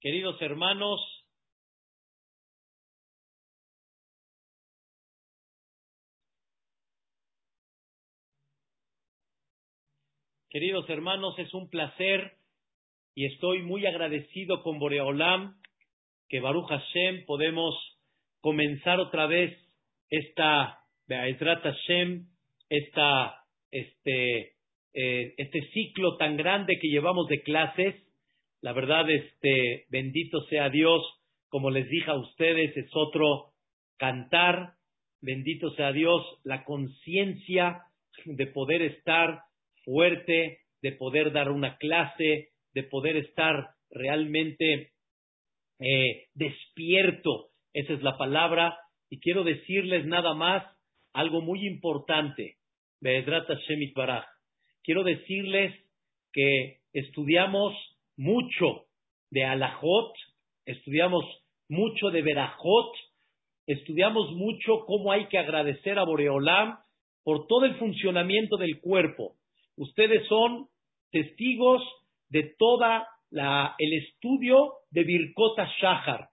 Queridos hermanos, queridos hermanos, es un placer y estoy muy agradecido con Boreolam que Baruch Hashem podemos comenzar otra vez esta Be'ezrat Hashem, esta, este, eh, este ciclo tan grande que llevamos de clases la verdad, este, bendito sea Dios, como les dije a ustedes, es otro cantar, bendito sea Dios, la conciencia de poder estar fuerte, de poder dar una clase, de poder estar realmente eh, despierto, esa es la palabra, y quiero decirles nada más algo muy importante, Baraj. Quiero decirles que estudiamos mucho de Alajot, estudiamos mucho de Berajot, estudiamos mucho cómo hay que agradecer a Boreolam por todo el funcionamiento del cuerpo. Ustedes son testigos de toda la, el estudio de Birkota Shahar,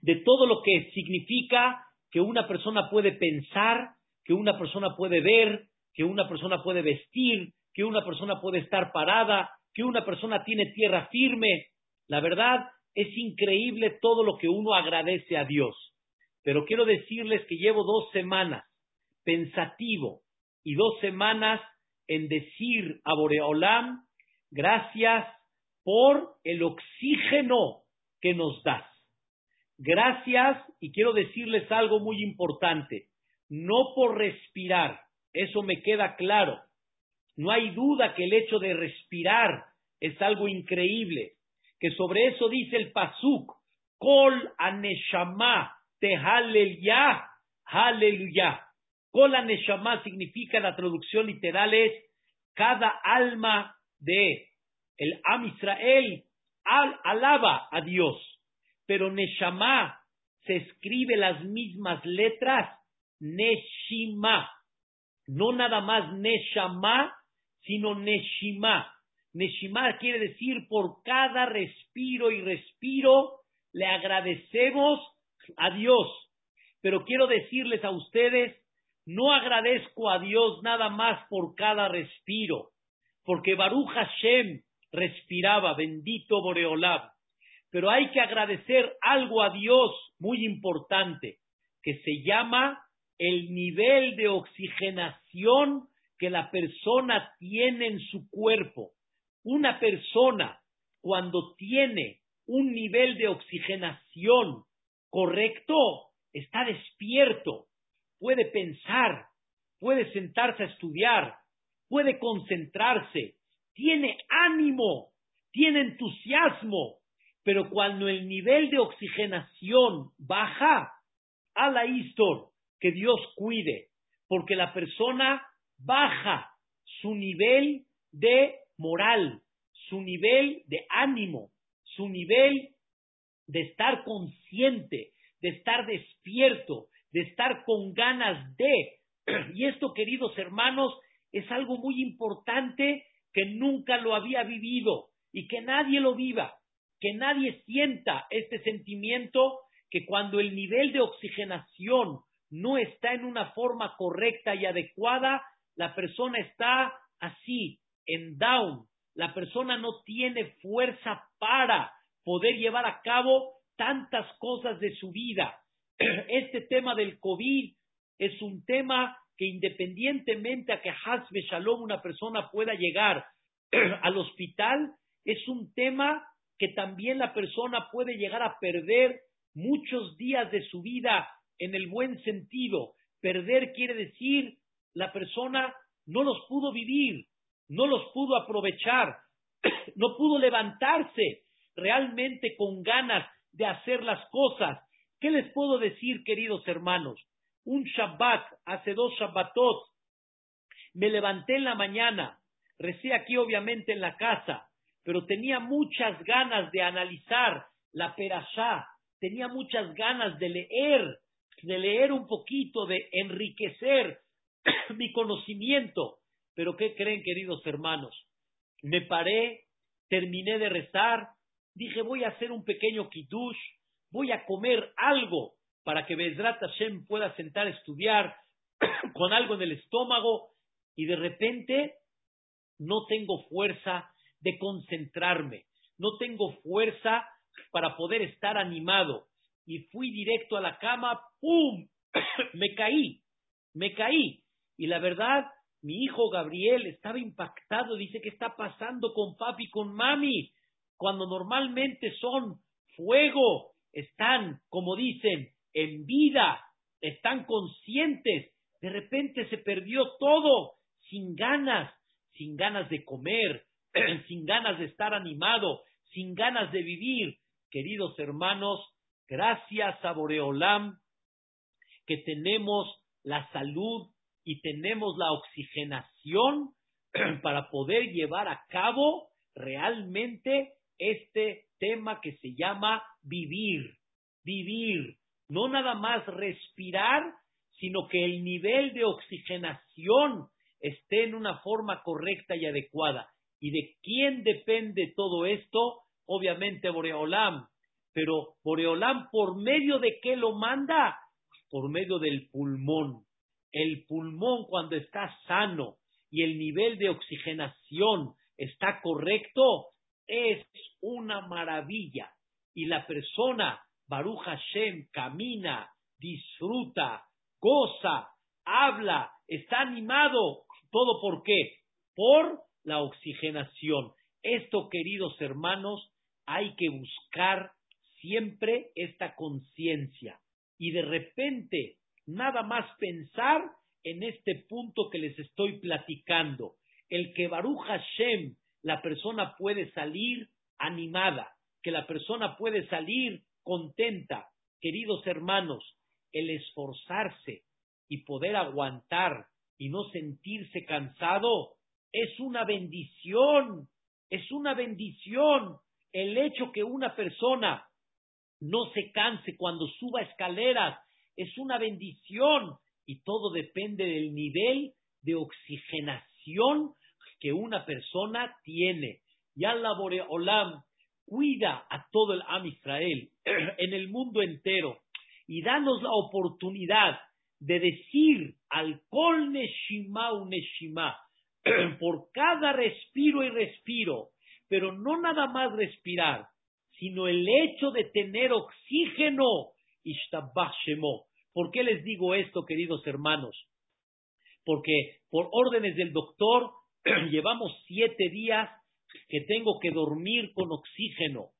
de todo lo que significa que una persona puede pensar, que una persona puede ver, que una persona puede vestir, que una persona puede estar parada, que una persona tiene tierra firme. La verdad, es increíble todo lo que uno agradece a Dios. Pero quiero decirles que llevo dos semanas pensativo y dos semanas en decir a Boreolam, gracias por el oxígeno que nos das. Gracias, y quiero decirles algo muy importante, no por respirar, eso me queda claro, no hay duda que el hecho de respirar es algo increíble, que sobre eso dice el Pasuk, Kol aneshama te ya, aleluya. Kol aneshama significa, la traducción literal es, cada alma de el Am Israel al, alaba a Dios. Pero Neshama se escribe las mismas letras, Neshima. No nada más Neshama, sino Neshima. Neshima quiere decir por cada respiro y respiro le agradecemos a Dios. Pero quiero decirles a ustedes, no agradezco a Dios nada más por cada respiro, porque Baruch Hashem respiraba, bendito Boreolab. Pero hay que agradecer algo a Dios muy importante, que se llama el nivel de oxigenación que la persona tiene en su cuerpo. Una persona cuando tiene un nivel de oxigenación correcto, está despierto, puede pensar, puede sentarse a estudiar, puede concentrarse, tiene ánimo, tiene entusiasmo, pero cuando el nivel de oxigenación baja, a la histor, que Dios cuide, porque la persona baja su nivel de moral, su nivel de ánimo, su nivel de estar consciente, de estar despierto, de estar con ganas de. Y esto, queridos hermanos, es algo muy importante que nunca lo había vivido y que nadie lo viva, que nadie sienta este sentimiento que cuando el nivel de oxigenación no está en una forma correcta y adecuada, la persona está así, en down, la persona no tiene fuerza para poder llevar a cabo tantas cosas de su vida. Este tema del COVID es un tema que independientemente a que Hasbe Shalom una persona pueda llegar al hospital, es un tema que también la persona puede llegar a perder muchos días de su vida en el buen sentido. Perder quiere decir la persona no los pudo vivir, no los pudo aprovechar, no pudo levantarse realmente con ganas de hacer las cosas. ¿Qué les puedo decir, queridos hermanos? Un Shabbat, hace dos Shabbatot, me levanté en la mañana, recé aquí obviamente en la casa, pero tenía muchas ganas de analizar la perashá, tenía muchas ganas de leer, de leer un poquito, de enriquecer mi conocimiento. Pero ¿qué creen, queridos hermanos? Me paré, terminé de rezar, dije, voy a hacer un pequeño kiddush, voy a comer algo para que Bezrat Hashem pueda sentar a estudiar con algo en el estómago y de repente no tengo fuerza de concentrarme, no tengo fuerza para poder estar animado. Y fui directo a la cama, ¡pum! me caí, me caí. Y la verdad, mi hijo Gabriel estaba impactado, dice, ¿qué está pasando con papi, con mami? Cuando normalmente son fuego, están, como dicen, en vida, están conscientes. De repente se perdió todo, sin ganas, sin ganas de comer, sin ganas de estar animado, sin ganas de vivir. Queridos hermanos, gracias a Boreolam que tenemos la salud y tenemos la oxigenación para poder llevar a cabo realmente este tema que se llama vivir, vivir, no nada más respirar, sino que el nivel de oxigenación esté en una forma correcta y adecuada. ¿Y de quién depende todo esto? Obviamente Boreolam. Pero Boreolam, ¿por medio de qué lo manda? Por medio del pulmón. El pulmón cuando está sano y el nivel de oxigenación está correcto, es una maravilla. Y la persona, Baruch Hashem, camina, disfruta, goza, habla, está animado. ¿Todo por qué? Por la oxigenación. Esto, queridos hermanos, hay que buscar siempre esta conciencia. Y de repente, nada más pensar en este punto que les estoy platicando. El que Baruch Hashem la persona puede salir animada, que la persona puede salir contenta. Queridos hermanos, el esforzarse y poder aguantar y no sentirse cansado es una bendición, es una bendición. El hecho que una persona no se canse cuando suba escaleras es una bendición y todo depende del nivel de oxigenación que una persona tiene. Y Allah Olam cuida a todo el Am Israel en el mundo entero y danos la oportunidad de decir al Kol Neshima Neshima por cada respiro y respiro, pero no nada más respirar, sino el hecho de tener oxígeno. ¿Por qué les digo esto, queridos hermanos? Porque por órdenes del doctor llevamos siete días que tengo que dormir con oxígeno.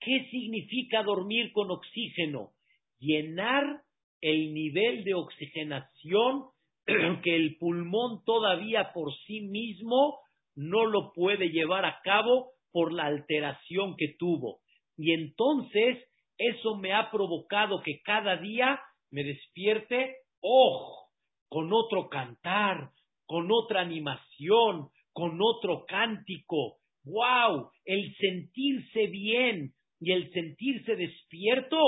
¿Qué significa dormir con oxígeno? Llenar el nivel de oxigenación que el pulmón todavía por sí mismo no lo puede llevar a cabo por la alteración que tuvo. Y entonces eso me ha provocado que cada día me despierte, oh, con otro cantar, con otra animación, con otro cántico. ¡Wow! El sentirse bien y el sentirse despierto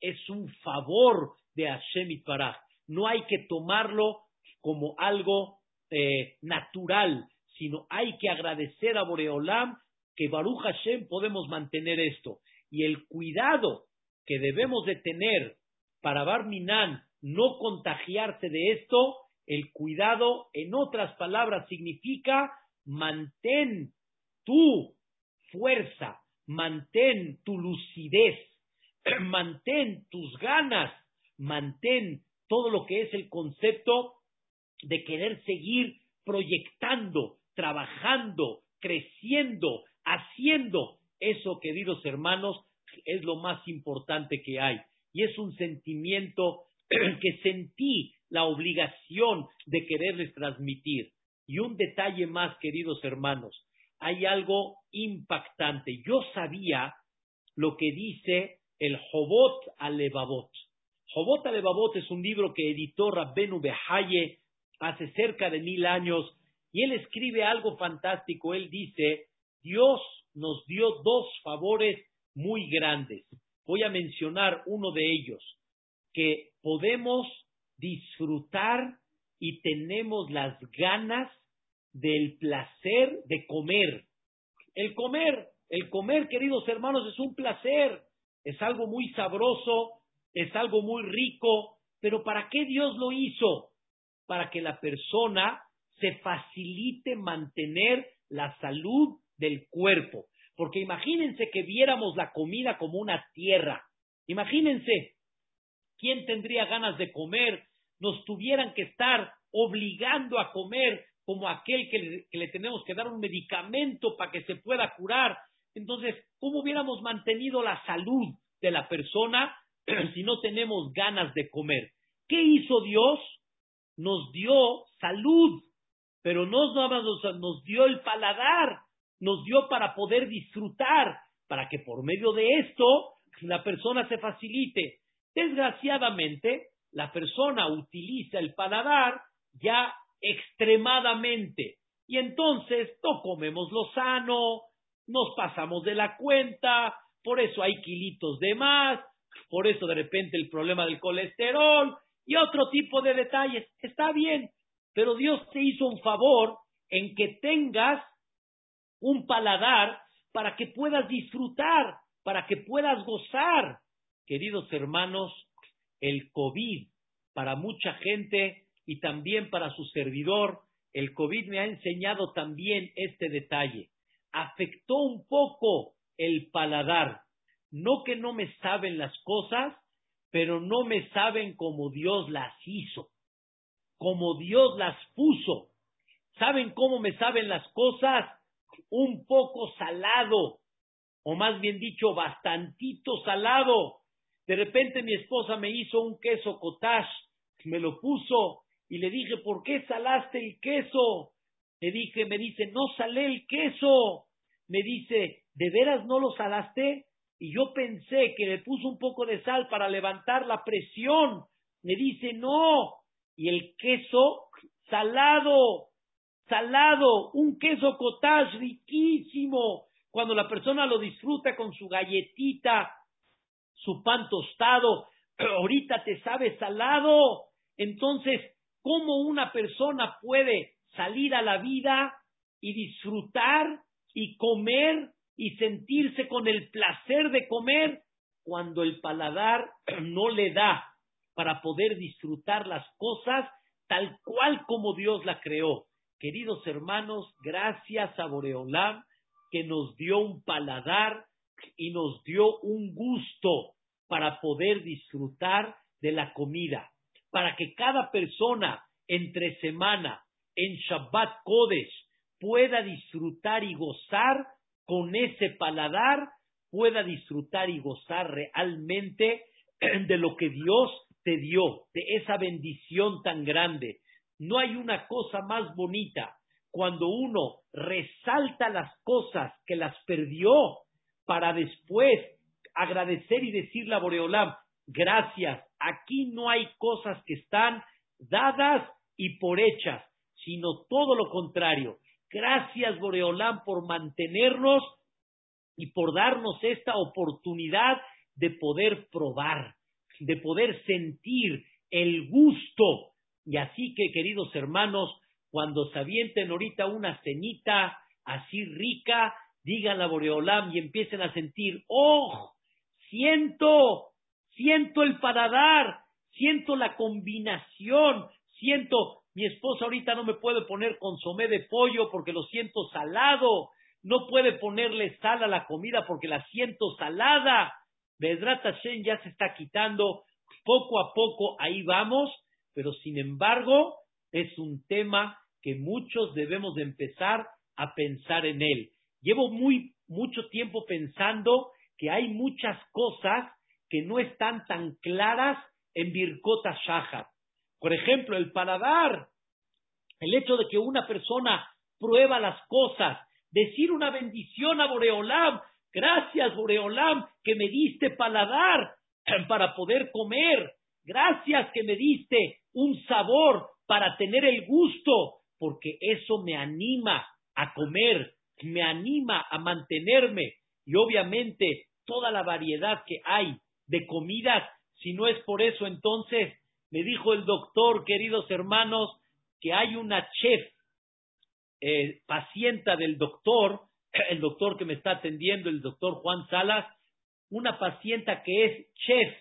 es un favor de Hashem Itbaraj. No hay que tomarlo como algo eh, natural, sino hay que agradecer a Boreolam que Baruch Hashem podemos mantener esto. Y el cuidado que debemos de tener para Barminan no contagiarse de esto el cuidado, en otras palabras, significa mantén tu fuerza, mantén tu lucidez, mantén tus ganas, mantén todo lo que es el concepto de querer seguir proyectando, trabajando, creciendo, haciendo. Eso, queridos hermanos, es lo más importante que hay. Y es un sentimiento que sentí la obligación de quererles transmitir. Y un detalle más, queridos hermanos, hay algo impactante. Yo sabía lo que dice el Jobot Alevabot. Jobot Alevabot es un libro que editó Rabbenu Behaye hace cerca de mil años y él escribe algo fantástico. Él dice, Dios nos dio dos favores muy grandes. Voy a mencionar uno de ellos, que podemos disfrutar y tenemos las ganas del placer de comer. El comer, El comer, queridos hermanos, es un placer, es algo muy sabroso, es algo muy rico, pero ¿para qué Dios lo hizo? Para que la persona se facilite mantener la salud del cuerpo. Porque imagínense que viéramos la comida como una tierra. Imagínense, ¿quién tendría ganas de comer? Nos tuvieran que estar obligando a comer como aquel que le, tenemos que dar un medicamento para que se pueda curar. Entonces, ¿cómo hubiéramos mantenido la salud de la persona si no tenemos ganas de comer? ¿Qué hizo Dios? Nos dio salud, pero no nos, nos dio el paladar, nos dio para poder disfrutar, para que por medio de esto la persona se facilite. Desgraciadamente, la persona utiliza el paladar ya extremadamente. Y entonces no comemos lo sano, nos pasamos de la cuenta, por eso hay kilitos de más, por eso de repente el problema del colesterol y otro tipo de detalles. Está bien, pero Dios te hizo un favor en que tengas un paladar para que puedas disfrutar, para que puedas gozar. Queridos hermanos, el COVID para mucha gente y también para su servidor, el COVID me ha enseñado también este detalle. Afectó un poco el paladar. No que no me saben las cosas, pero no me saben como Dios las hizo, como Dios las puso. ¿Saben cómo me saben las cosas? Un poco salado, o más bien dicho, bastantito salado. De repente mi esposa me hizo un queso cottage, me lo puso y le dije, ¿por qué salaste el queso? Le dije, me dice, no salé el queso. Me dice, ¿de veras no lo salaste? Y yo pensé que le puso un poco de sal para levantar la presión. Me dice, no. Y el queso salado, salado, un queso cottage riquísimo. Cuando la persona lo disfruta con su galletita, su pan tostado, ahorita te sabe salado. Entonces, cómo una persona puede salir a la vida y disfrutar y comer y sentirse con el placer de comer cuando el paladar no le da para poder disfrutar las cosas tal cual como Dios la creó. Queridos hermanos, gracias a Boreolam que nos dio un paladar y nos dio un gusto para poder disfrutar de la comida para que cada persona entre semana en Shabbat Kodesh pueda disfrutar y gozar con ese paladar, pueda disfrutar y gozar realmente de lo que Dios te dio, de esa bendición tan grande. No hay una cosa más bonita cuando uno resalta las cosas que las perdió para después agradecer y decirle a Boreolam, gracias, aquí no hay cosas que están dadas y por hechas, sino todo lo contrario. Gracias, Boreolán, por mantenernos y por darnos esta oportunidad de poder probar, de poder sentir el gusto. Y así que, queridos hermanos, cuando se avienten ahorita una cenita así rica, digan a Boreolam y empiecen a sentir, oh, siento siento el paladar, siento la combinación, siento, mi esposa ahorita no me puede poner consomé de pollo porque lo siento salado, no puede ponerle sal a la comida porque la siento salada. Vedrat Hashem ya se está quitando, poco a poco ahí vamos, pero sin embargo es un tema que muchos debemos de empezar a pensar en él. Llevo muy mucho tiempo pensando que hay muchas cosas que no están tan claras en Birkota Shahar. Por ejemplo, el paladar, el hecho de que una persona prueba las cosas, decir una bendición a Boreolam, gracias Boreolam que me diste paladar para poder comer, gracias que me diste un sabor para tener el gusto, porque eso me anima a comer, me anima a mantenerme y obviamente toda la variedad que hay de comidas. Si no es por eso, entonces me dijo el doctor, queridos hermanos, que hay una chef eh, pacienta del doctor el doctor que me está atendiendo, el doctor Juan Salas, una paciente que es chef,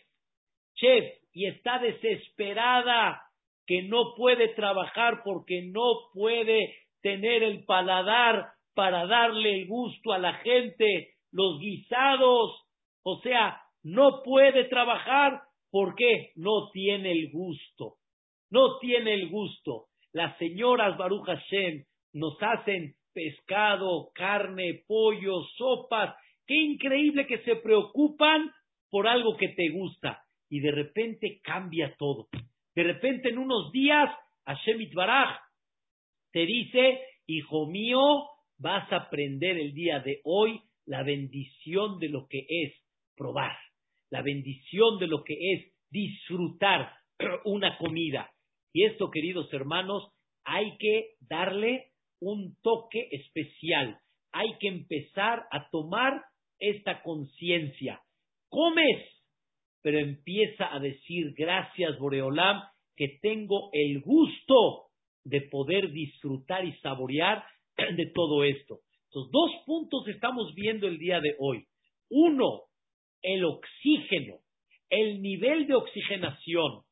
chef, y está desesperada que no puede trabajar porque no puede tener el paladar para darle el gusto a la gente, los guisados, o sea, no puede trabajar porque no tiene el gusto, no tiene el gusto. Las señoras Baruch Hashem nos hacen pescado, carne, pollo, sopas. Qué increíble que se preocupan por algo que te gusta. Y de repente cambia todo. De repente en unos días, Hashem Itbaraj te dice, hijo mío, vas a aprender el día de hoy la bendición de lo que es probar, la bendición de lo que es disfrutar una comida. Y esto, queridos hermanos, hay que darle un toque especial. Hay que empezar a tomar esta conciencia. Comes, pero empieza a decir gracias, Boreolam, que tengo el gusto de poder disfrutar y saborear de todo esto. Entonces, dos puntos estamos viendo el día de hoy. Uno, el oxígeno, el nivel de oxigenación,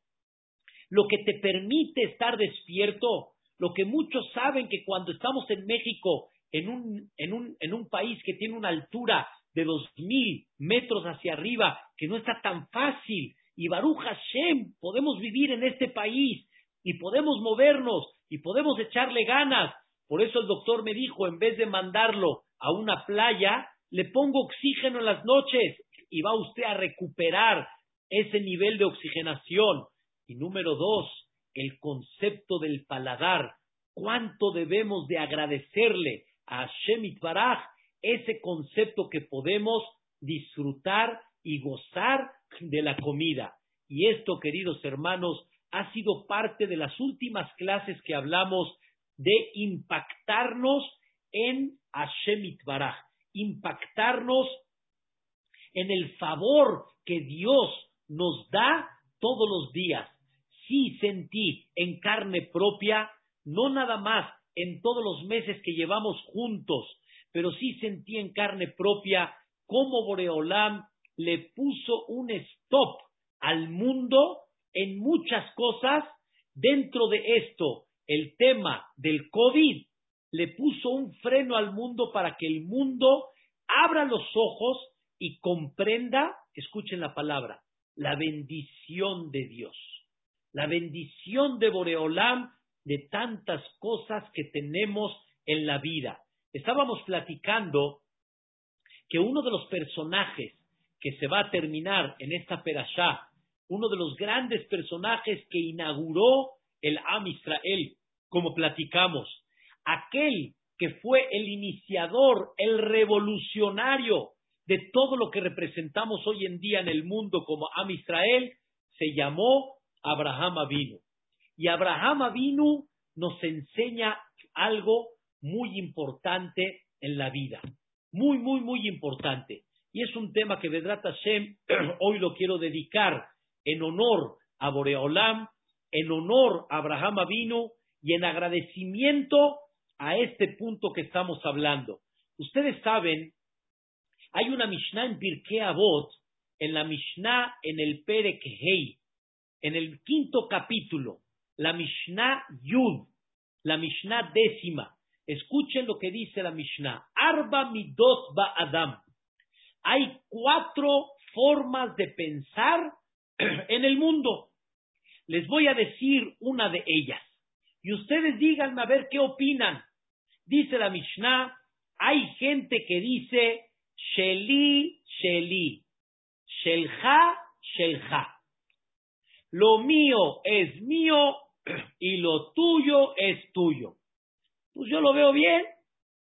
lo que te permite estar despierto, lo que muchos saben que cuando estamos en México, en un, en un, en un país que tiene una altura de dos mil metros hacia arriba, que no está tan fácil, y Baruch Hashem, podemos vivir en este país, y podemos movernos, y podemos echarle ganas. Por eso el doctor me dijo, en vez de mandarlo a una playa, le pongo oxígeno en las noches, y va usted a recuperar ese nivel de oxigenación. Y número dos, el concepto del paladar. ¿Cuánto debemos de agradecerle a Shemit Baraj ese concepto que podemos disfrutar y gozar de la comida? Y esto, queridos hermanos, ha sido parte de las últimas clases que hablamos de impactarnos en Hashem Baraj, impactarnos en el favor que Dios nos da todos los días sí sentí en carne propia, no nada más en todos los meses que llevamos juntos, pero sí sentí en carne propia cómo Boreolam le puso un stop al mundo en muchas cosas. Dentro de esto, el tema del COVID le puso un freno al mundo para que el mundo abra los ojos y comprenda, escuchen la palabra, la bendición de Dios la bendición de Boreolam de tantas cosas que tenemos en la vida. Estábamos platicando que uno de los personajes que se va a terminar en esta perashá, uno de los grandes personajes que inauguró el Am Israel, como platicamos, aquel que fue el iniciador, el revolucionario de todo lo que representamos hoy en día en el mundo como Am Israel, se llamó Abraham vino. Y Abraham vino nos enseña algo muy importante en la vida. Muy, muy, muy importante. Y es un tema que Vedrat Hashem hoy lo quiero dedicar en honor a Boreolam, en honor a Abraham vino y en agradecimiento a este punto que estamos hablando. Ustedes saben, hay una Mishnah en Pirkei Avot, en la Mishnah en el Perek Hei, en el quinto capítulo, la Mishnah Yud, la Mishnah décima. Escuchen lo que dice la Mishnah. Arba midot ba Adam. Hay cuatro formas de pensar en el mundo. Les voy a decir una de ellas. Y ustedes díganme a ver qué opinan. Dice la Mishnah, hay gente que dice Sheli, Sheli, Shelja, Shelja. Lo mío es mío y lo tuyo es tuyo. Pues yo lo veo bien.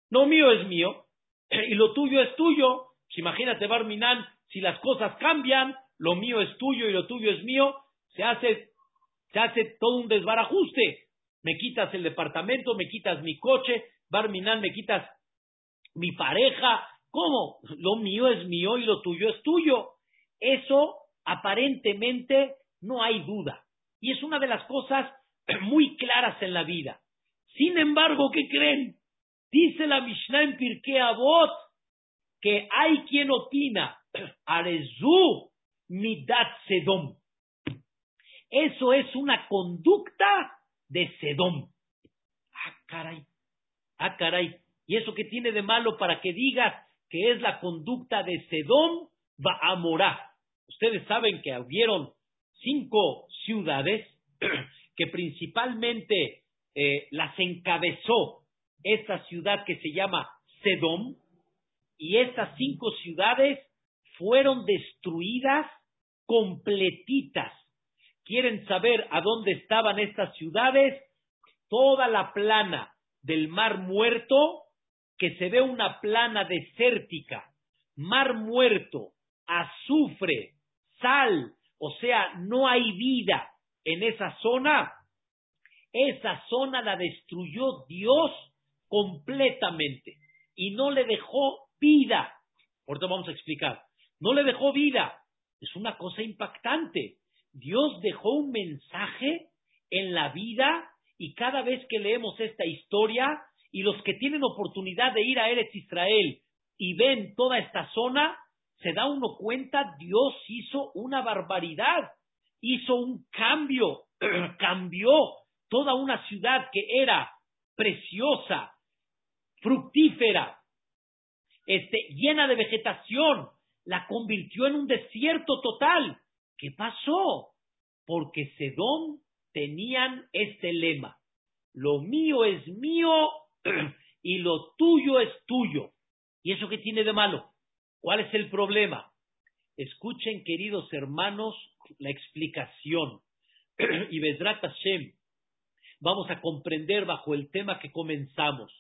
Lo mío es mío y lo tuyo es tuyo. Pues imagínate, Barminan, si las cosas cambian, lo mío es tuyo y lo tuyo es mío, se hace, se hace todo un desbarajuste. Me quitas el departamento, me quitas mi coche, Barminan, me quitas mi pareja. ¿Cómo? Lo mío es mío y lo tuyo es tuyo. Eso aparentemente no hay duda. Y es una de las cosas muy claras en la vida. Sin embargo, ¿qué creen? Dice la Mishnah en Pirkei Avot que hay quien opina, Arezu midat sedom. Eso es una conducta de sedom. Ah, caray. Ah, caray. ¿Y eso qué tiene de malo para que digas que es la conducta de Sedom va a morar? Ustedes saben que hubieron cinco ciudades que principalmente eh, las encabezó esta ciudad que se llama Sedom, y estas cinco ciudades fueron destruidas completitas. ¿Quieren saber a dónde estaban estas ciudades? Toda la plana del Mar Muerto, que se ve una plana desértica, Mar Muerto, azufre, sal, o sea, no hay vida en esa zona, esa zona la destruyó Dios completamente y no le dejó vida. Ahorita vamos a explicar. No le dejó vida. Es una cosa impactante. Dios dejó un mensaje en la vida y cada vez que leemos esta historia y los que tienen oportunidad de ir a Eretz Israel y ven toda esta zona, se da uno cuenta, Dios hizo una barbaridad, hizo un cambio, cambió toda una ciudad que era preciosa, fructífera, este, llena de vegetación, la convirtió en un desierto total. ¿Qué pasó? Porque Sedón tenían este lema, lo mío es mío y lo tuyo es tuyo. ¿Y eso qué tiene de malo? ¿Cuál es el problema? Escuchen, queridos hermanos, la explicación. y Bedrat Hashem, vamos a comprender bajo el tema que comenzamos.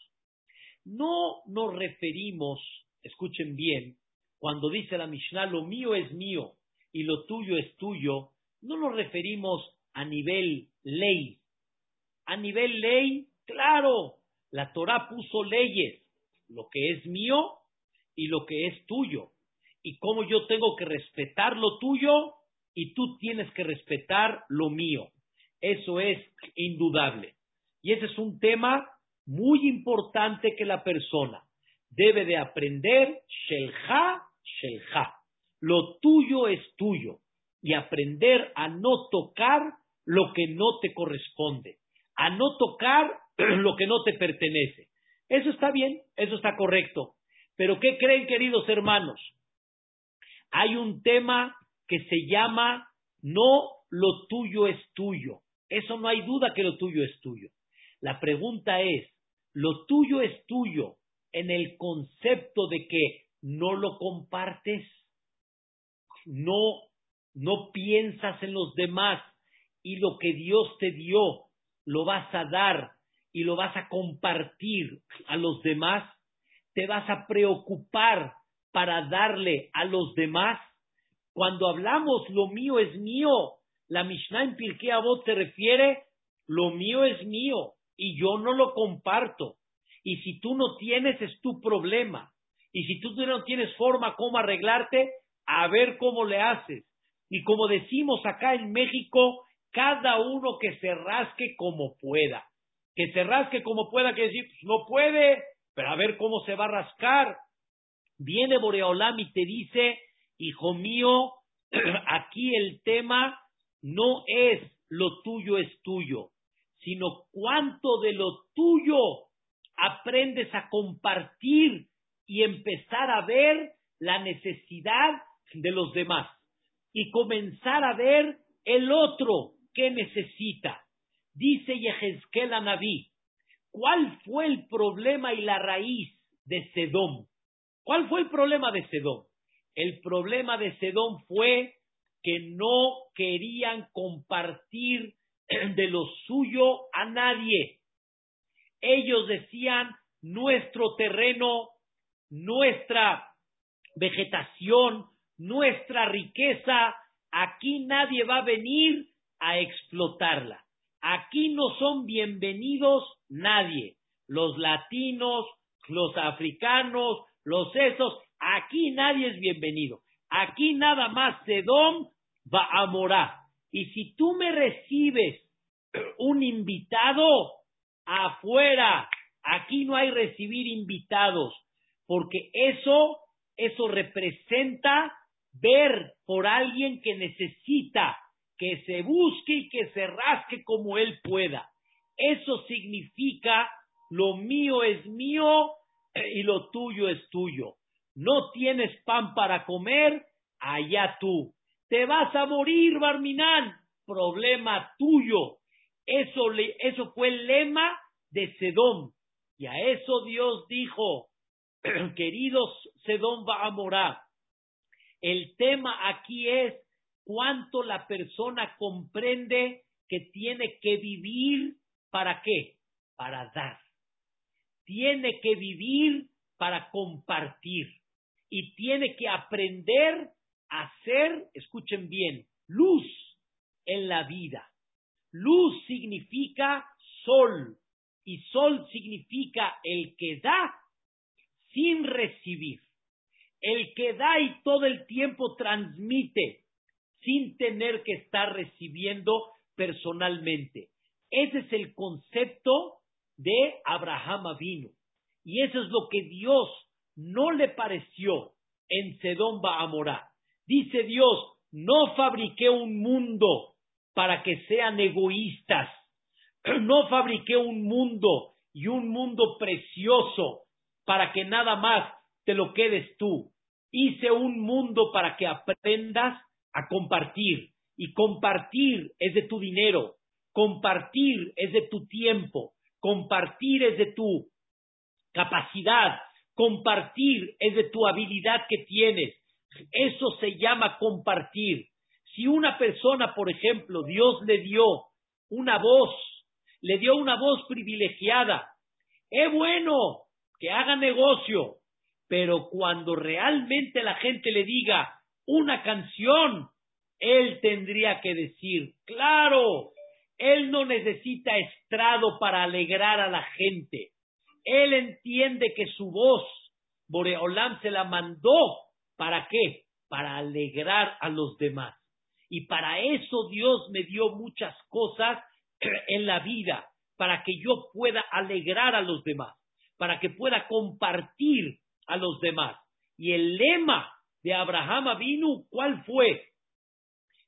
No nos referimos, escuchen bien, cuando dice la Mishnah, lo mío es mío y lo tuyo es tuyo, no nos referimos a nivel ley. A nivel ley, claro, la Torah puso leyes, lo que es mío y lo que es tuyo. Y cómo yo tengo que respetar lo tuyo y tú tienes que respetar lo mío. Eso es indudable. Y ese es un tema muy importante que la persona debe de aprender, shelja, shelja. Lo tuyo es tuyo. Y aprender a no tocar lo que no te corresponde, a no tocar lo que no te pertenece. Eso está bien, eso está correcto. Pero ¿qué creen, queridos hermanos? Hay un tema que se llama no lo tuyo es tuyo. Eso no hay duda que lo tuyo es tuyo. La pregunta es, ¿lo tuyo es tuyo en el concepto de que no lo compartes? No, no piensas en los demás, y lo que Dios te dio lo vas a dar y lo vas a compartir a los demás, te vas a preocupar para darle a los demás. Cuando hablamos lo mío es mío, la Mishnah en Pirkei Avot se refiere lo mío es mío y yo no lo comparto. Y si tú no tienes es tu problema. Y si tú no tienes forma cómo arreglarte, a ver cómo le haces. Y como decimos acá en México, cada uno que se rasque como pueda. Que se rasque como pueda, que decir, pues no puede, pero a ver cómo se va a rascar. Viene Boreolam y te dice, hijo mío, aquí el tema no es lo tuyo es tuyo, sino cuánto de lo tuyo aprendes a compartir y empezar a ver la necesidad de los demás y comenzar a ver el otro ¿Qué necesita? Dice Yehezkel Naví, ¿cuál fue el problema y la raíz de Sedón? ¿Cuál fue el problema de Sedón? El problema de Sedón fue que no querían compartir de lo suyo a nadie. Ellos decían, nuestro terreno, nuestra vegetación, nuestra riqueza, aquí nadie va a venir a explotarla. Aquí no son bienvenidos nadie. Los latinos, los africanos, los esos, aquí nadie es bienvenido. Aquí nada más Sedom va a morar. Y si tú me recibes un invitado afuera Aquí no hay recibir invitados, porque eso, eso representa ver por alguien que necesita, que se busque y que se rasque como él pueda. Eso significa lo mío es mío y lo tuyo es tuyo. No tienes pan para comer, allá tú. Te vas a morir, Barminán, problema tuyo. Eso, eso fue el lema de Sedón. Y a eso Dios dijo, queridos Sedón va a morar. El tema aquí es cuánto la persona comprende que tiene que vivir para qué? Para dar. Tiene que vivir para compartir. Y tiene que aprender a ser, escuchen bien, luz en la vida. Luz significa sol y sol significa el que da sin recibir. El que da y todo el tiempo transmite sin tener que estar recibiendo personalmente. Ese es el concepto de Abraham Avino. Y eso es lo que Dios no le pareció en Sedón Baamorá. Dice Dios, no fabriqué un mundo para que sean egoístas. No fabriqué un mundo y un mundo precioso para que nada más te lo quedes tú. Hice un mundo para que aprendas a compartir. Y compartir es de tu dinero, compartir es de tu tiempo, compartir es de tu capacidad, compartir es de tu habilidad que tienes. Eso se llama compartir. Si una persona, por ejemplo, Dios le dio una voz, le dio una voz privilegiada, es bueno que haga negocio, pero cuando realmente la gente le diga una canción, él tendría que decir, claro, él no necesita estrado para alegrar a la gente. Él entiende que su voz, Boreolam se la mandó, ¿para qué? Para alegrar a los demás. Y para eso Dios me dio muchas cosas en la vida, para que yo pueda alegrar a los demás, para que pueda compartir a los demás. Y el lema de Abraham Avinu, ¿cuál fue?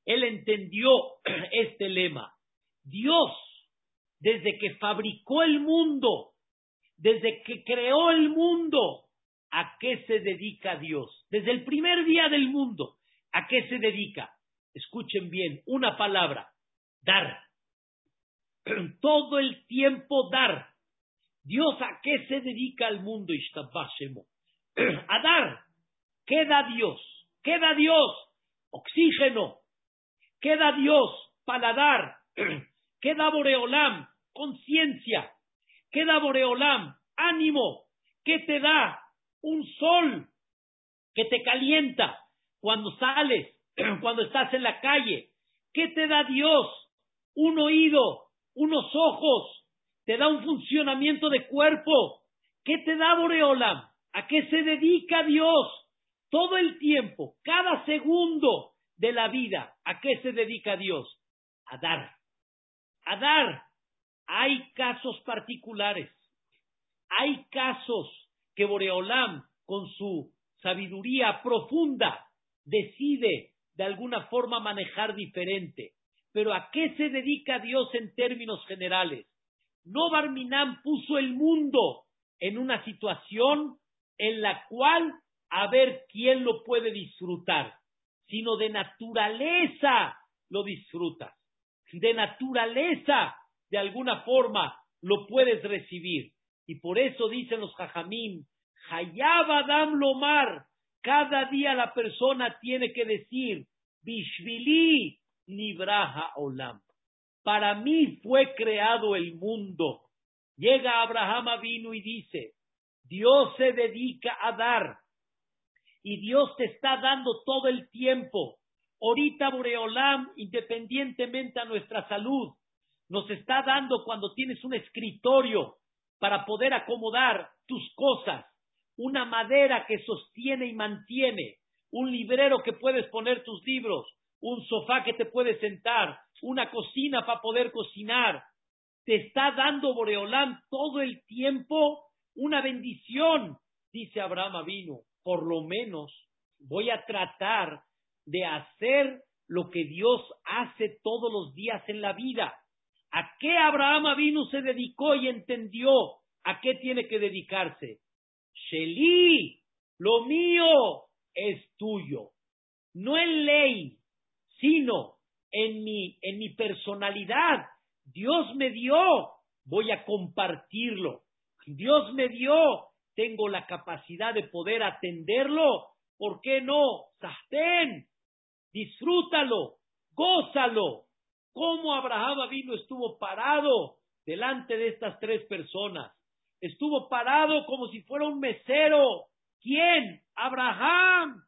Él entendió este lema. Dios, desde que fabricó el mundo, desde que creó el mundo, ¿a qué se dedica Dios? Desde el primer día del mundo, ¿a qué se dedica? escuchen bien, una palabra, dar. Todo el tiempo dar. Dios a qué se dedica el mundo, A dar. ¿Qué da Dios? ¿Qué da Dios? Oxígeno. ¿Qué da Dios? Paladar. ¿Qué da Boreolam? Conciencia. ¿Qué da Boreolam? Ánimo. ¿Qué te da? Un sol que te calienta cuando sales cuando estás en la calle. ¿Qué te da Dios? Un oído, unos ojos, te da un funcionamiento de cuerpo. ¿Qué te da Boreolam? ¿A qué se dedica Dios? Todo el tiempo, cada segundo de la vida, ¿a qué se dedica Dios? A dar. A dar. Hay casos particulares. Hay casos que Boreolam, con su sabiduría profunda, decide de alguna forma manejar diferente. Pero ¿a qué se dedica Dios en términos generales? No Barminam puso el mundo en una situación en la cual a ver quién lo puede disfrutar, sino de naturaleza lo disfrutas. De naturaleza, de alguna forma, lo puedes recibir. Y por eso dicen los jajamín, Hayab Adam Lomar, cada día la persona tiene que decir, Bishvili Nibraha Olam. Para mí fue creado el mundo. Llega Abraham vino y dice, Dios se dedica a dar. Y Dios te está dando todo el tiempo. Ahorita Boreolam, independientemente a nuestra salud, nos está dando cuando tienes un escritorio para poder acomodar tus cosas, una madera que sostiene y mantiene, un librero que puedes poner tus libros, un sofá que te puedes sentar, una cocina para poder cocinar. te está dando Boreolán todo el tiempo una bendición, dice Abraham vino. Por lo menos voy a tratar de hacer lo que Dios hace todos los días en la vida. ¿A qué Abraham vino se dedicó y entendió a qué tiene que dedicarse? Sheli, lo mío es tuyo. No en ley, sino en mi, en mi personalidad. Dios me dio, voy a compartirlo. Dios me dio, tengo la capacidad de poder atenderlo. ¿Por qué no? Sastén, disfrútalo, gózalo. ¿Cómo Abraham vino estuvo parado delante de estas tres personas? Estuvo parado como si fuera un mesero. ¿Quién? Abraham.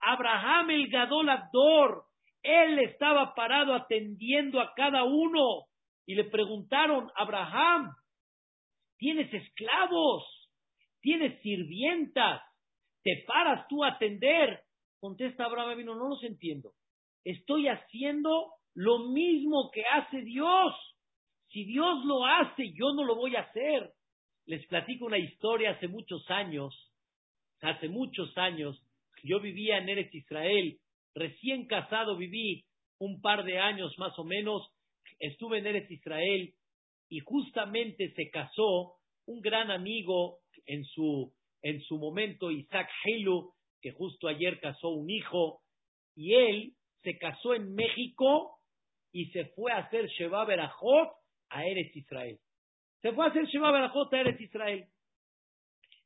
Abraham el Gadolador. Él estaba parado atendiendo a cada uno. Y le preguntaron, Abraham, ¿tienes esclavos? ¿Tienes sirvientas? ¿Te paras tú a atender? Contesta Abraham vino, no los entiendo. Estoy haciendo lo mismo que hace Dios. Si Dios lo hace, yo no lo voy a hacer. Les platico una historia hace muchos años. Hace muchos años, yo vivía en Eretz Israel Recién casado viví un par de años más o menos, estuve en Eretz Israel y justamente se casó un gran amigo en su, en su momento, Isaac Heilu, que justo ayer casó un hijo, y él se casó en México y se fue a hacer Sheba Berajot a Eretz Israel. Se fue a hacer Sheba Berajot a Eretz Israel.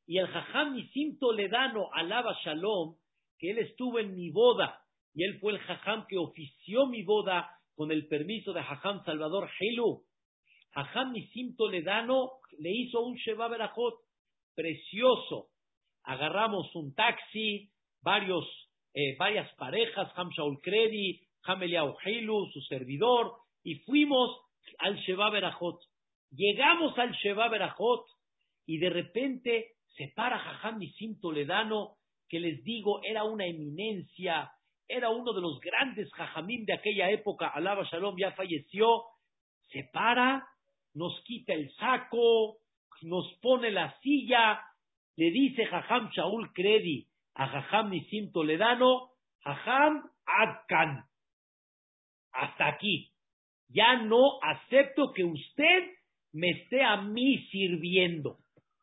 Y el Jajam Nisim Toledano alaba Shalom, que él estuvo en mi boda y él fue el jajam que ofició mi boda con el permiso de jajam Salvador Helu. Jajam Nisim Toledano le hizo un Sheba Berajot precioso. Agarramos un taxi, varios, eh, varias parejas, Ham Shaul Kredi, Ham Eliau Helu, su servidor, y fuimos al Sheba Berajot. Llegamos al Sheba Berajot y de repente se para Jajam Nisim Toledano, que les digo era una eminencia, era uno de los grandes jajamín de aquella época, Alaba Shalom ya falleció, se para, nos quita el saco, nos pone la silla, le dice Jajam Shaul Kredi a Jajam Nisim Toledano, Jajam Adkan, hasta aquí, ya no acepto que usted me esté a mí sirviendo,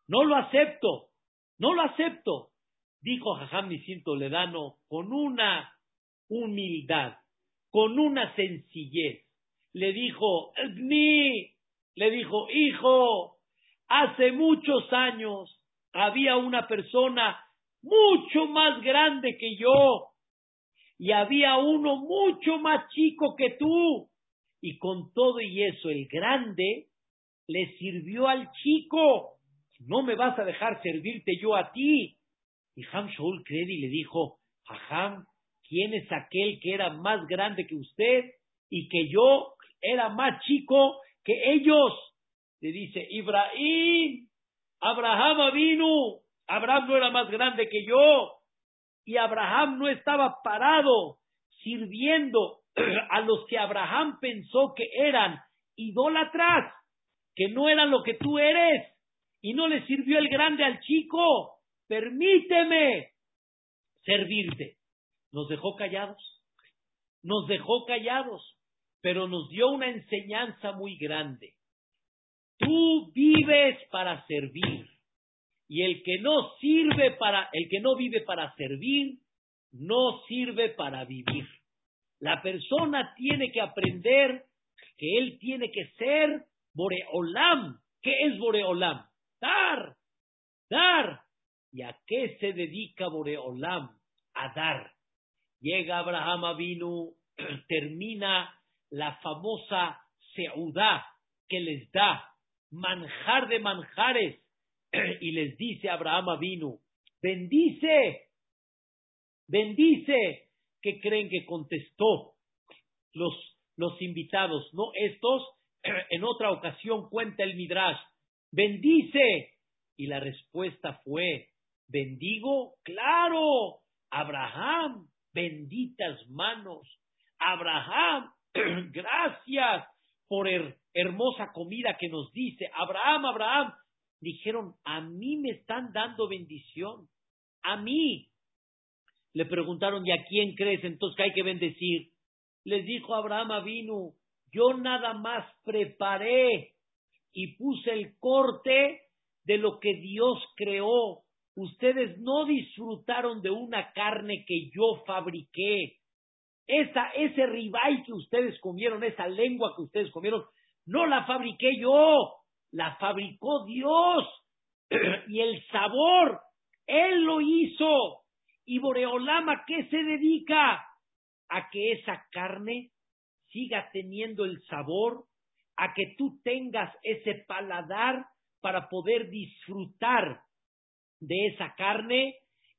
no lo acepto, no lo acepto, dijo Jajam Nisim Toledano con una humildad, con una sencillez. Le dijo, ni, le dijo, hijo, hace muchos años había una persona mucho más grande que yo y había uno mucho más chico que tú. Y con todo y eso, el grande le sirvió al chico. No me vas a dejar servirte yo a ti. Y Ham Shaul Kredi le dijo, Ham, ¿Quién es aquel que era más grande que usted y que yo era más chico que ellos? Le dice, Ibrahim, Abraham vino, Abraham no era más grande que yo y Abraham no estaba parado sirviendo a los que Abraham pensó que eran idólatras, que no eran lo que tú eres, y no le sirvió el grande al chico. Permíteme servirte nos dejó callados, nos dejó callados, pero nos dio una enseñanza muy grande. Tú vives para servir y el que no sirve para, el que no vive para servir, no sirve para vivir. La persona tiene que aprender que él tiene que ser Boreolam. ¿Qué es Boreolam? Dar, dar. ¿Y a qué se dedica Boreolam? A dar. Llega Abraham Avinu, termina la famosa seudá que les da, manjar de manjares, y les dice Abraham Avinu, bendice, bendice, ¿qué creen que contestó los, los invitados? No estos, en otra ocasión cuenta el Midrash, bendice, y la respuesta fue, bendigo, claro, Abraham, benditas manos. Abraham, gracias por hermosa comida que nos dice, Abraham, Abraham, dijeron, a mí me están dando bendición, a mí. Le preguntaron, ¿y a quién crees entonces que hay que bendecir? Les dijo Abraham vino, yo nada más preparé y puse el corte de lo que Dios creó. Ustedes no disfrutaron de una carne que yo fabriqué. Esa, ese ribay que ustedes comieron, esa lengua que ustedes comieron, no la fabriqué yo, la fabricó Dios. y el sabor, Él lo hizo. Y Boreolama, ¿qué se dedica? A que esa carne siga teniendo el sabor, a que tú tengas ese paladar para poder disfrutar de esa carne.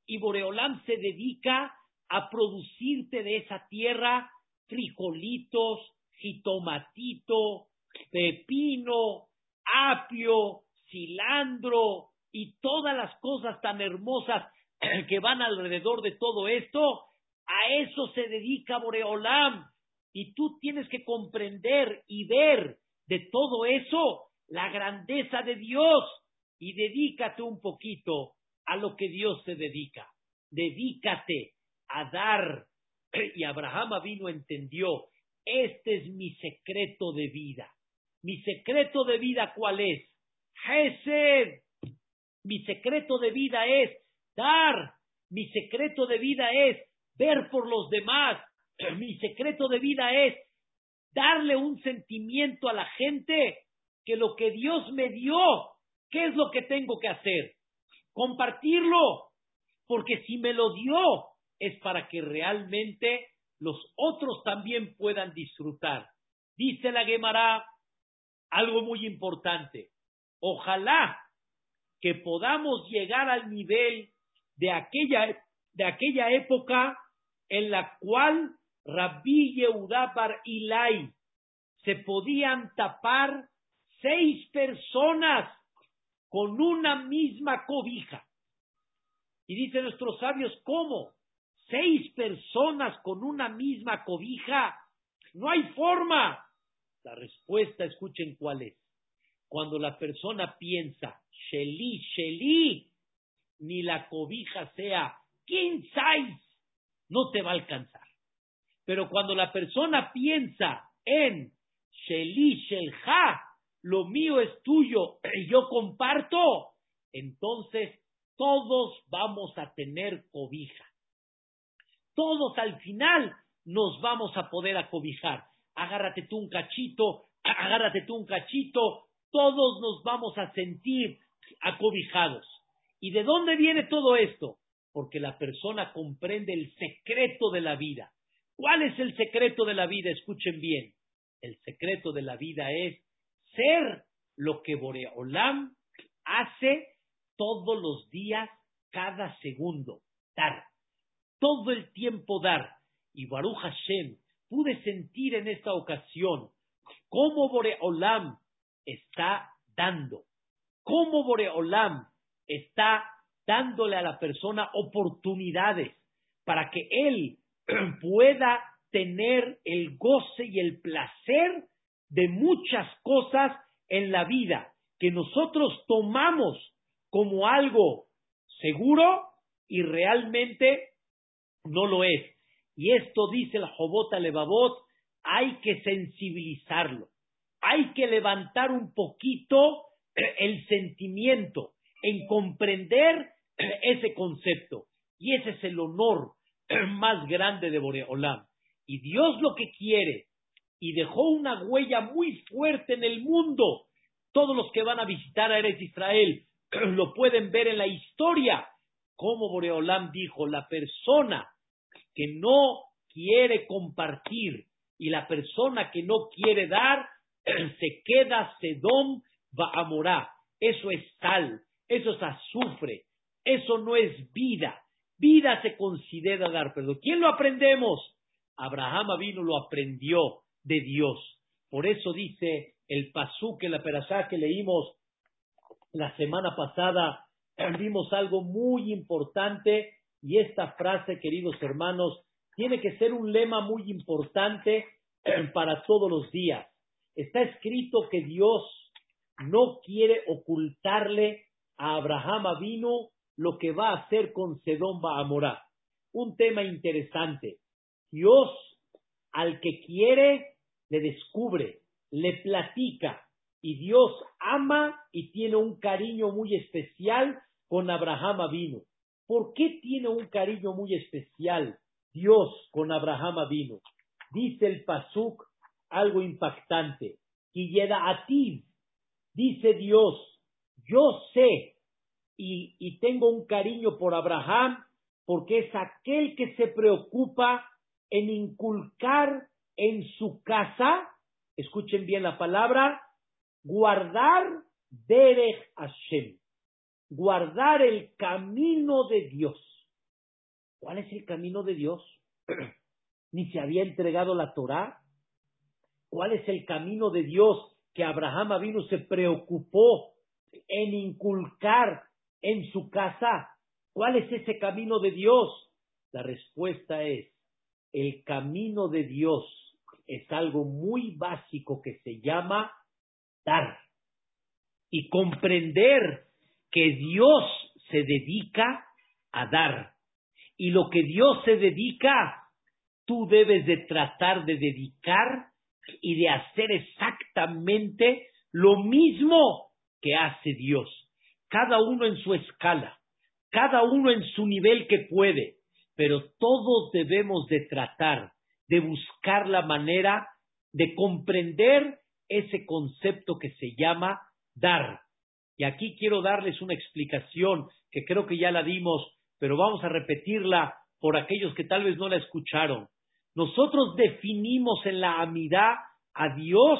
Y Boreolam se dedica a producirte de esa tierra frijolitos, jitomatito, pepino, apio, cilantro y todas las cosas tan hermosas que van alrededor de todo esto, a eso se dedica Boreolam. Y tú tienes que comprender y ver de todo eso la grandeza de Dios y dedícate un poquito a lo que Dios se dedica. Dedícate a dar. Y Abraham vino entendió, este es mi secreto de vida. Mi secreto de vida, ¿cuál es? Hesed. Mi secreto de vida es dar. Mi secreto de vida es ver por los demás. Mi secreto de vida es darle un sentimiento a la gente que lo que Dios me dio, ¿qué es lo que tengo que hacer? Compartirlo. Porque si me lo dio, es para que realmente los otros también puedan disfrutar. Dice la Gemara algo muy importante. Ojalá que podamos llegar al nivel de aquella, de aquella época en la cual Rabbi Yehuda Bar Ilai se podían tapar seis personas con una misma cobija. Y dicen nuestros sabios, ¿cómo? seis personas con una misma cobija. No hay forma. La respuesta, escuchen cuál es. Cuando la persona piensa, Sheli, Sheli, ni la cobija sea king size, no te va a alcanzar. Pero cuando la persona piensa en Sheli, Shelja, lo mío es tuyo y yo comparto, entonces todos vamos a tener cobija todos al final nos vamos a poder acobijar. Agárrate tú un cachito, agárrate tú un cachito, todos nos vamos a sentir acobijados. ¿Y de dónde viene todo esto? Porque la persona comprende el secreto de la vida. ¿Cuál es el secreto de la vida? Escuchen bien. El secreto de la vida es ser lo que Boreolam hace todos los días, cada segundo. Dar todo el tiempo dar. Y Baruch Hashem, pude sentir en esta ocasión cómo Boreolam está dando, cómo Boreolam está dándole a la persona oportunidades para que él pueda tener el goce y el placer de muchas cosas en la vida que nosotros tomamos como algo seguro y realmente no lo es. Y esto dice la Jobota Levavot, hay que sensibilizarlo, hay que levantar un poquito eh, el sentimiento en comprender eh, ese concepto. Y ese es el honor eh, más grande de Boreolam. Y Dios lo que quiere, y dejó una huella muy fuerte en el mundo. Todos los que van a visitar a Eres Israel lo pueden ver en la historia. Como Boreolam dijo, la persona que no quiere compartir y la persona que no quiere dar se queda sedón va a morar. Eso es sal, eso es azufre, eso no es vida. Vida se considera dar, pero ¿quién lo aprendemos? Abraham vino lo aprendió de Dios. Por eso dice el pasú la perashá que leímos la semana pasada, vimos algo muy importante y esta frase, queridos hermanos, tiene que ser un lema muy importante para todos los días. Está escrito que Dios no quiere ocultarle a Abraham Avinu lo que va a hacer con Sedón Amorá. Un tema interesante. Dios al que quiere le descubre, le platica y Dios ama y tiene un cariño muy especial con Abraham Avinu. ¿Por qué tiene un cariño muy especial Dios con Abraham Avinu? Dice el Pasuk algo impactante. Y llega a ti, dice Dios, yo sé y, y tengo un cariño por Abraham porque es aquel que se preocupa en inculcar en su casa, escuchen bien la palabra, guardar Derech Hashem, guardar el camino de Dios. ¿Cuál es el camino de Dios? Ni se había entregado la Torah. ¿Cuál es el camino de Dios que Abraham vino se preocupó en inculcar en su casa? ¿Cuál es ese camino de Dios? La respuesta es, el camino de Dios es algo muy básico que se llama dar y comprender que Dios se dedica a dar. Y lo que Dios se dedica, tú debes de tratar de dedicar y de hacer exactamente lo mismo que hace Dios. Cada uno en su escala, cada uno en su nivel que puede, pero todos debemos de tratar de buscar la manera de comprender ese concepto que se llama dar. Y aquí quiero darles una explicación que creo que ya la dimos, pero vamos a repetirla por aquellos que tal vez no la escucharon. Nosotros definimos en la amidad a Dios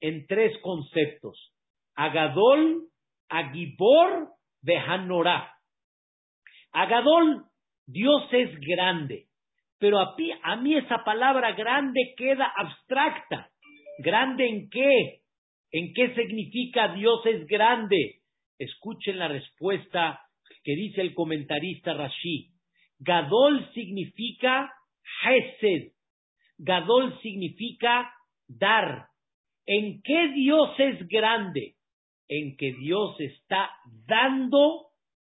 en tres conceptos. Agadol, Agibor, Behanorá. Agadol, Dios es grande, pero a, a mí esa palabra grande queda abstracta. ¿Grande en qué? ¿En qué significa Dios es grande? Escuchen la respuesta que dice el comentarista Rashi. Gadol significa Hesed. Gadol significa dar. ¿En qué Dios es grande? En que Dios está dando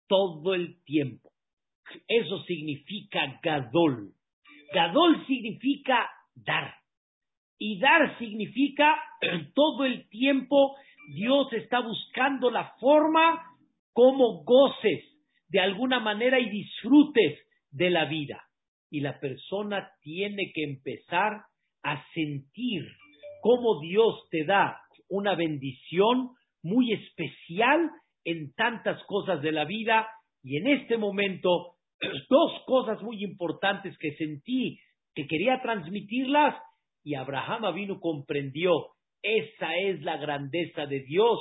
todo el tiempo. Eso significa Gadol. Gadol significa dar. Y dar significa todo el tiempo Dios está buscando la forma como goces de alguna manera y disfrutes de la vida. Y la persona tiene que empezar a sentir cómo Dios te da una bendición muy especial en tantas cosas de la vida. Y en este momento, dos cosas muy importantes que sentí que quería transmitirlas y Abraham vino comprendió, esa es la grandeza de Dios.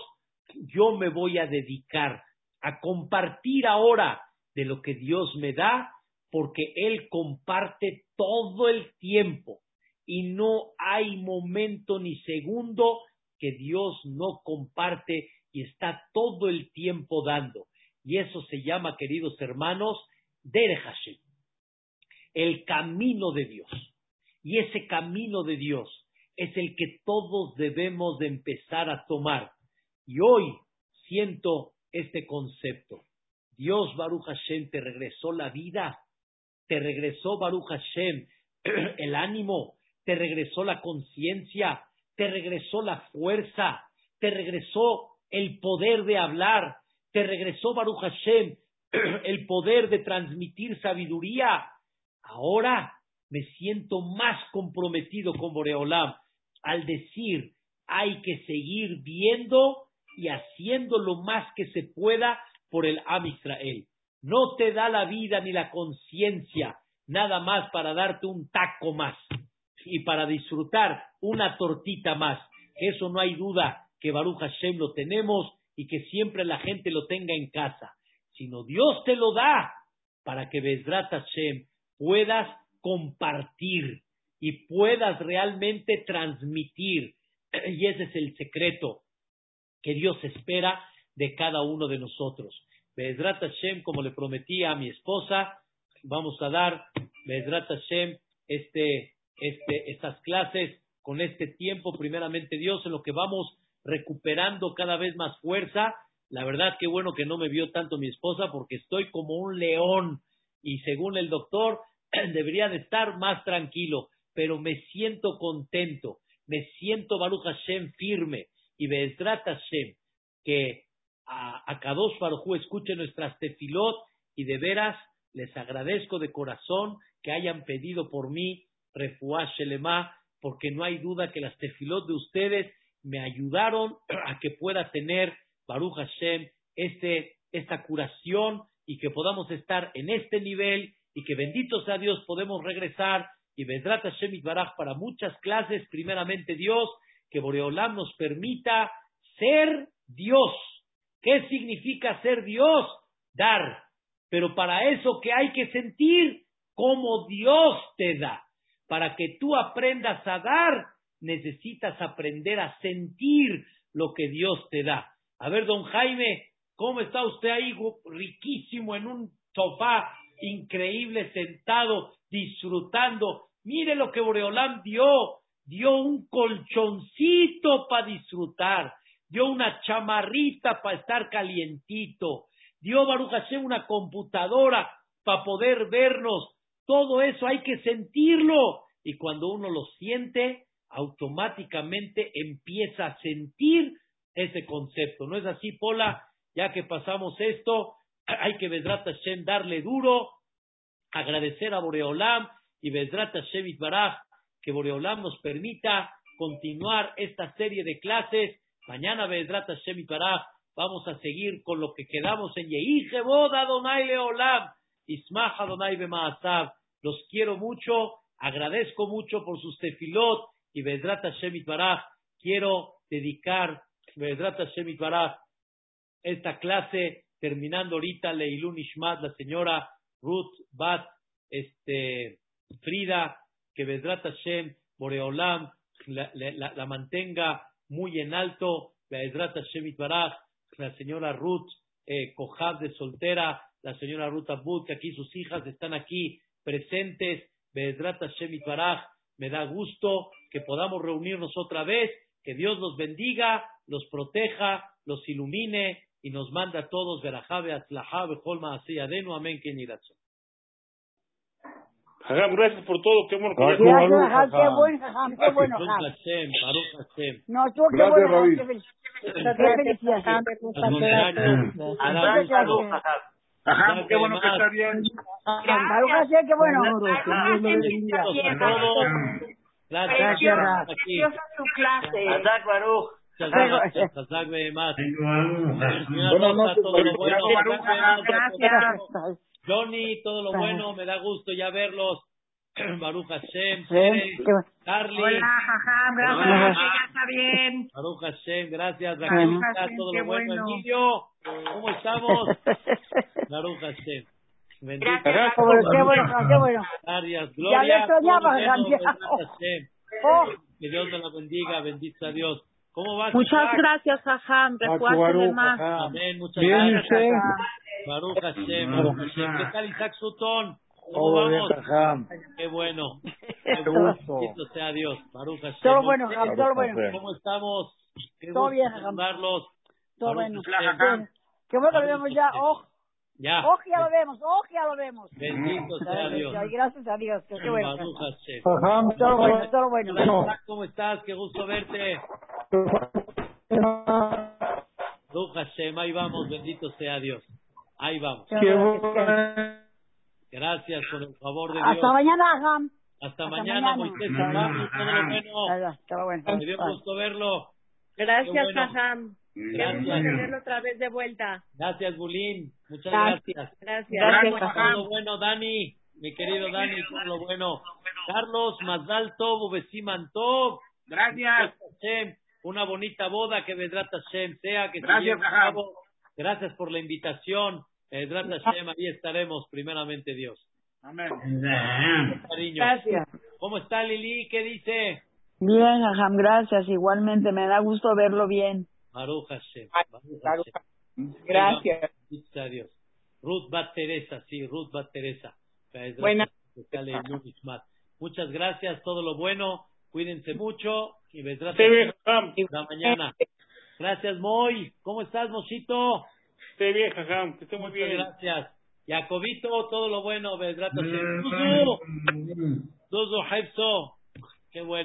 Yo me voy a dedicar a compartir ahora de lo que Dios me da, porque Él comparte todo el tiempo y no hay momento ni segundo que Dios no comparte y está todo el tiempo dando. Y eso se llama, queridos hermanos, Dere Hashem, el camino de Dios. Y ese camino de Dios es el que todos debemos de empezar a tomar. Y hoy siento este concepto. Dios, Baruch Hashem, te regresó la vida, te regresó, Baruch Hashem, el ánimo, te regresó la conciencia, te regresó la fuerza, te regresó el poder de hablar, te regresó, Baruch Hashem, el poder de transmitir sabiduría. Ahora me siento más comprometido con Boreolam al decir hay que seguir viendo y haciendo lo más que se pueda por el Am Israel. No te da la vida ni la conciencia nada más para darte un taco más y para disfrutar una tortita más. Eso no hay duda que Baruch Hashem lo tenemos y que siempre la gente lo tenga en casa, sino Dios te lo da para que Bezrat Hashem puedas compartir y puedas realmente transmitir. Y ese es el secreto que Dios espera de cada uno de nosotros. Bezrat Hashem, como le prometí a mi esposa, vamos a dar Bezrat Hashem este, este, estas clases con este tiempo, primeramente Dios, en lo que vamos recuperando cada vez más fuerza. La verdad que bueno que no me vio tanto mi esposa porque estoy como un león y según el doctor debería de estar más tranquilo, pero me siento contento, me siento Baruch Hashem firme. Y Be'ezrat Hashem que a, a Kadosh Baruj escuche nuestras tefilot y de veras les agradezco de corazón que hayan pedido por mí refuah shelema porque no hay duda que las tefilot de ustedes me ayudaron a que pueda tener Baruch Hashem este, esta curación y que podamos estar en este nivel y que bendito sea Dios podemos regresar y Bedrat Hashem Baraj para muchas clases, primeramente Dios, que Boreolam nos permita ser Dios. ¿Qué significa ser Dios? Dar. Pero para eso que hay que sentir como Dios te da. Para que tú aprendas a dar, necesitas aprender a sentir lo que Dios te da. A ver, don Jaime, ¿cómo está usted ahí riquísimo en un sofá increíble sentado, disfrutando? Mire lo que Boreolán dio, dio un colchoncito para disfrutar, dio una chamarrita para estar calientito, dio Baruch Hashem una computadora para poder vernos. Todo eso hay que sentirlo. Y cuando uno lo siente, automáticamente empieza a sentir ese concepto. ¿No es así, Pola? Ya que pasamos esto, hay que Vedrat Hashem darle duro, agradecer a Boreolam y Vedrat Hashem Itbaraj, que Boreolam nos permita continuar esta serie de clases. Mañana Vedrat Hashem Itbaraj vamos a seguir con lo que quedamos en Yehijebod Adonai Leolam, Ismach Adonai Bemaasav. Los quiero mucho, agradezco mucho por sus tefilot y Vedrat Hashem Itbaraj. Quiero dedicar Vedrat Hashem Itbaraj esta clase terminando ahorita Leilun Ishmat, la señora Ruth Bat este, Frida, que Vedrat Hashem Boreolam la, mantenga muy en alto, Vedrat Hashem Itbaraj, la señora Ruth eh, de soltera, la señora Ruth Abud, que aquí sus hijas están aquí presentes, Vedrat Hashem Itbaraj, me da gusto que podamos reunirnos otra vez, que Dios los bendiga, los proteja, los ilumine y nos manda a todos verajabe atzlajabe holma así adenu amén que Hagam, gracias por todo, qué bueno. que Gracias, Hagam, qué bueno, Hagam, qué bueno, Hagam. No, tú qué bueno, Hagam, qué felicidad. Ajá, qué bueno que está bien. Baruch Hashem, qué bueno. Gracias. Gracias. Preciosa su Azak más. Buenas noches, todo lo bueno. Gracias. Johnny, todo lo bueno, me da gusto ya verlos. Baruch Hashem, Carly. Hola, jajam, gracias, ya está bien. Baruch Hashem, gracias, Raquel, todo lo bueno. Emilio, ¿cómo estamos? Baruch Hashem. Bendito. Gracias, qué bueno, qué bueno. Gracias, Gloria. Ya le extrañaba, oh. Que Dios te la bendiga, bendito a Dios. ¿Cómo vas? Muchas gracias, Jajam. Recuérdeme más. Amén, muchas gracias. Baruch Hashem, Baruch Hashem. ¿Qué tal Isaac Sutton? ¿Cómo vamos? Qué bueno. Qué gusto. Bendito sea Dios. Baruch Hashem. Todo bueno, todo bueno. ¿Cómo estamos? Qué todo bien, saludarlos. Todo bueno. Qué bueno que lo vemos ya. Oh. Ya. Oh, ya lo vemos. Oh, ya lo vemos. Bendito sea Dios. Gracias a Dios. Qué bueno. Baruch Hashem. Todo bueno, todo bueno. ¿Cómo estás? Qué gusto verte. Hashem. Ahí vamos. Bendito sea Dios. Ahí vamos. Gracias por el favor de Dios. Hasta mañana, Ham. Hasta, Hasta mañana, Moisés. Vamos, todo lo bueno. Me dio gusto verlo. Gracias, bueno. Jajam. Qué gusto tenerlo otra vez de vuelta. Gracias, Bulín. Muchas gracias. Gracias. Gracias. Todo lo bueno, Dani. Mi querido Dani, todo lo bueno. Carlos, Mazdal Tov, Besiman Tov. Gracias. Una bonita boda que vendrá Hashem sea que Gracias, se cabo. Gracias por la invitación. Vedrat Hashem, ahí estaremos, primeramente Dios. Amén. Cariño. Gracias. ¿Cómo está Lili? ¿Qué dice? Bien, Ajam, gracias. Igualmente, me da gusto verlo bien. Baruch Hashem. Baruch Gracias. Dios. Ruth Bat Teresa, sí, Ruth Bat Teresa. Buenas. Muchas gracias, todo lo bueno. Cuídense mucho y vendrás la mañana. Gracias, Moy. ¿Cómo estás, Mosito? Esté bien, Jajam, que esté muy bien. gracias. Jacobito, todo lo bueno, Vedrato. Mm. Duzu, Duzu, Qué bueno.